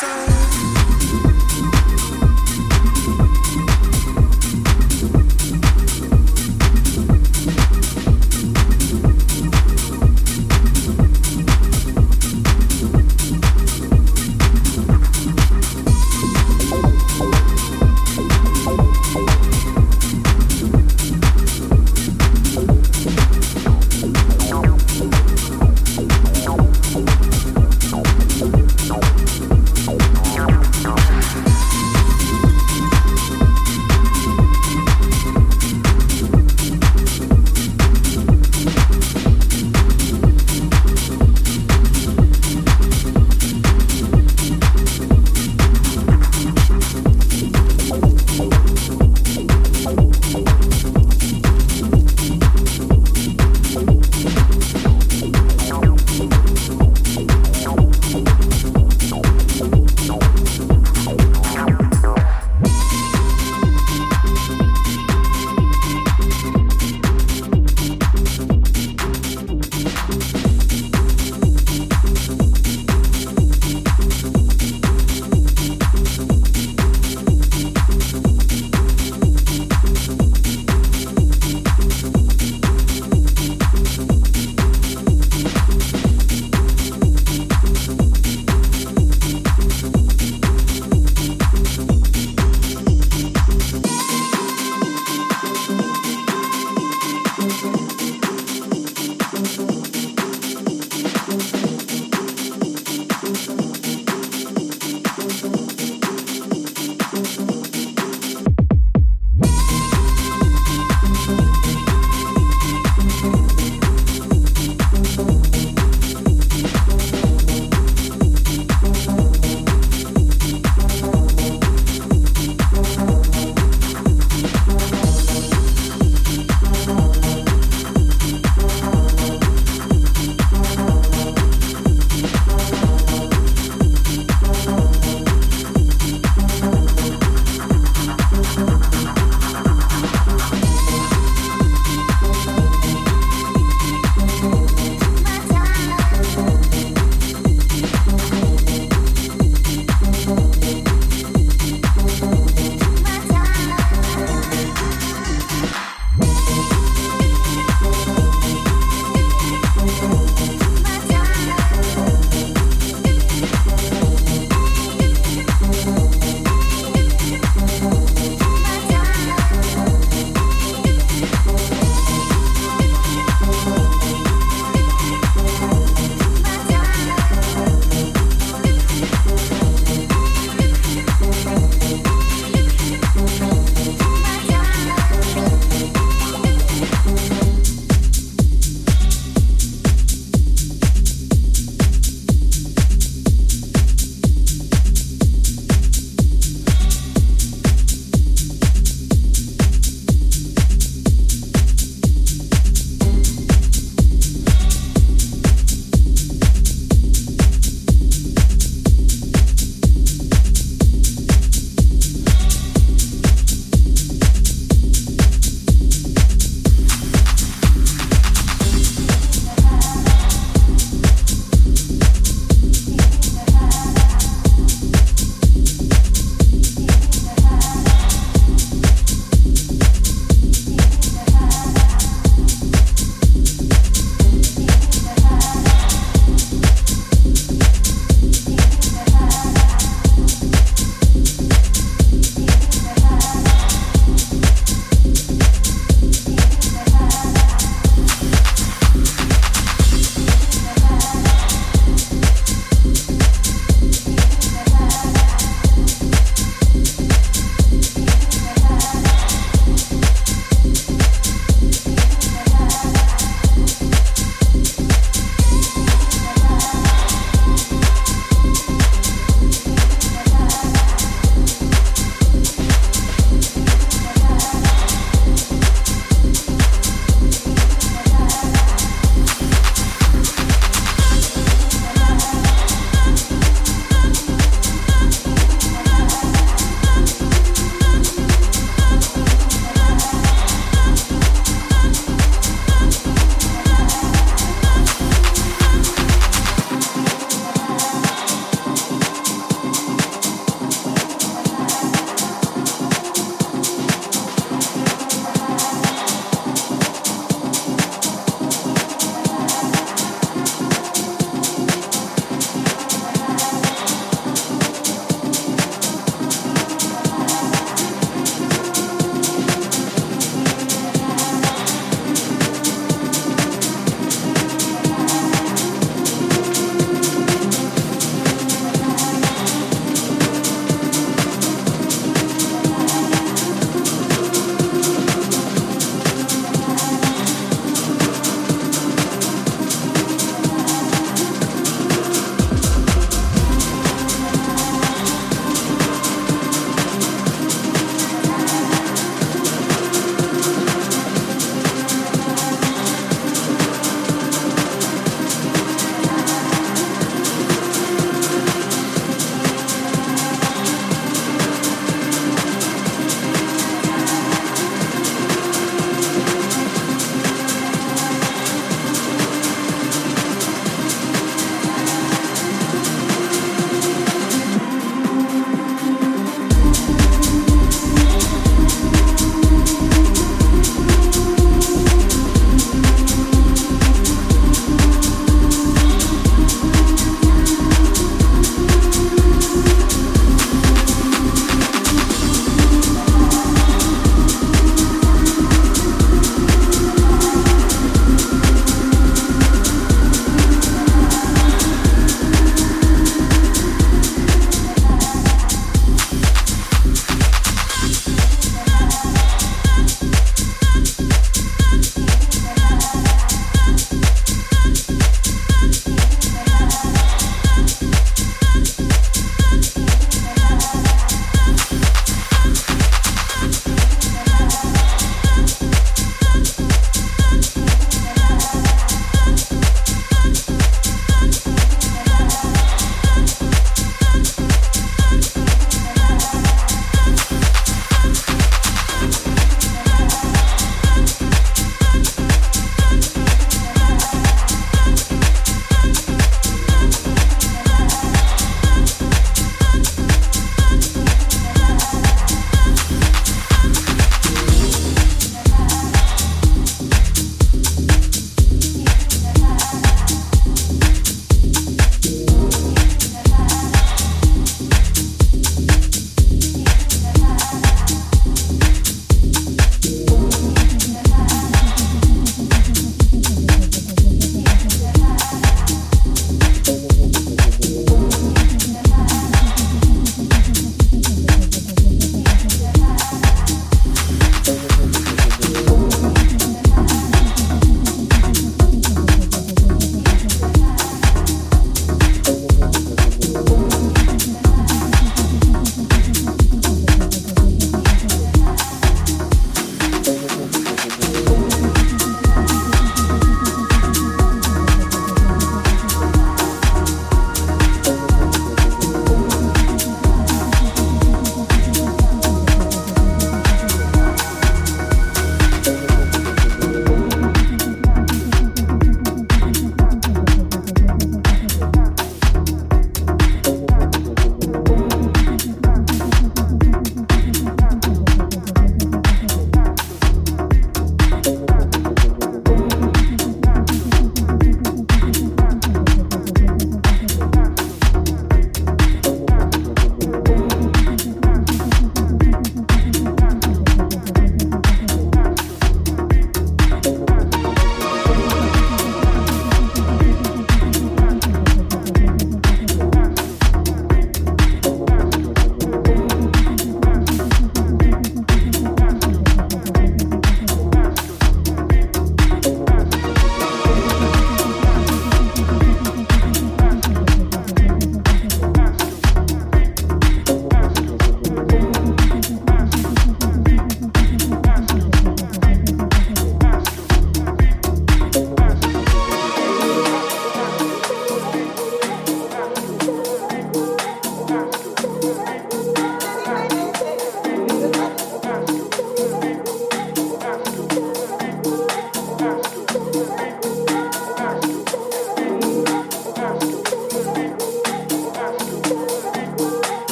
so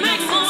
make more.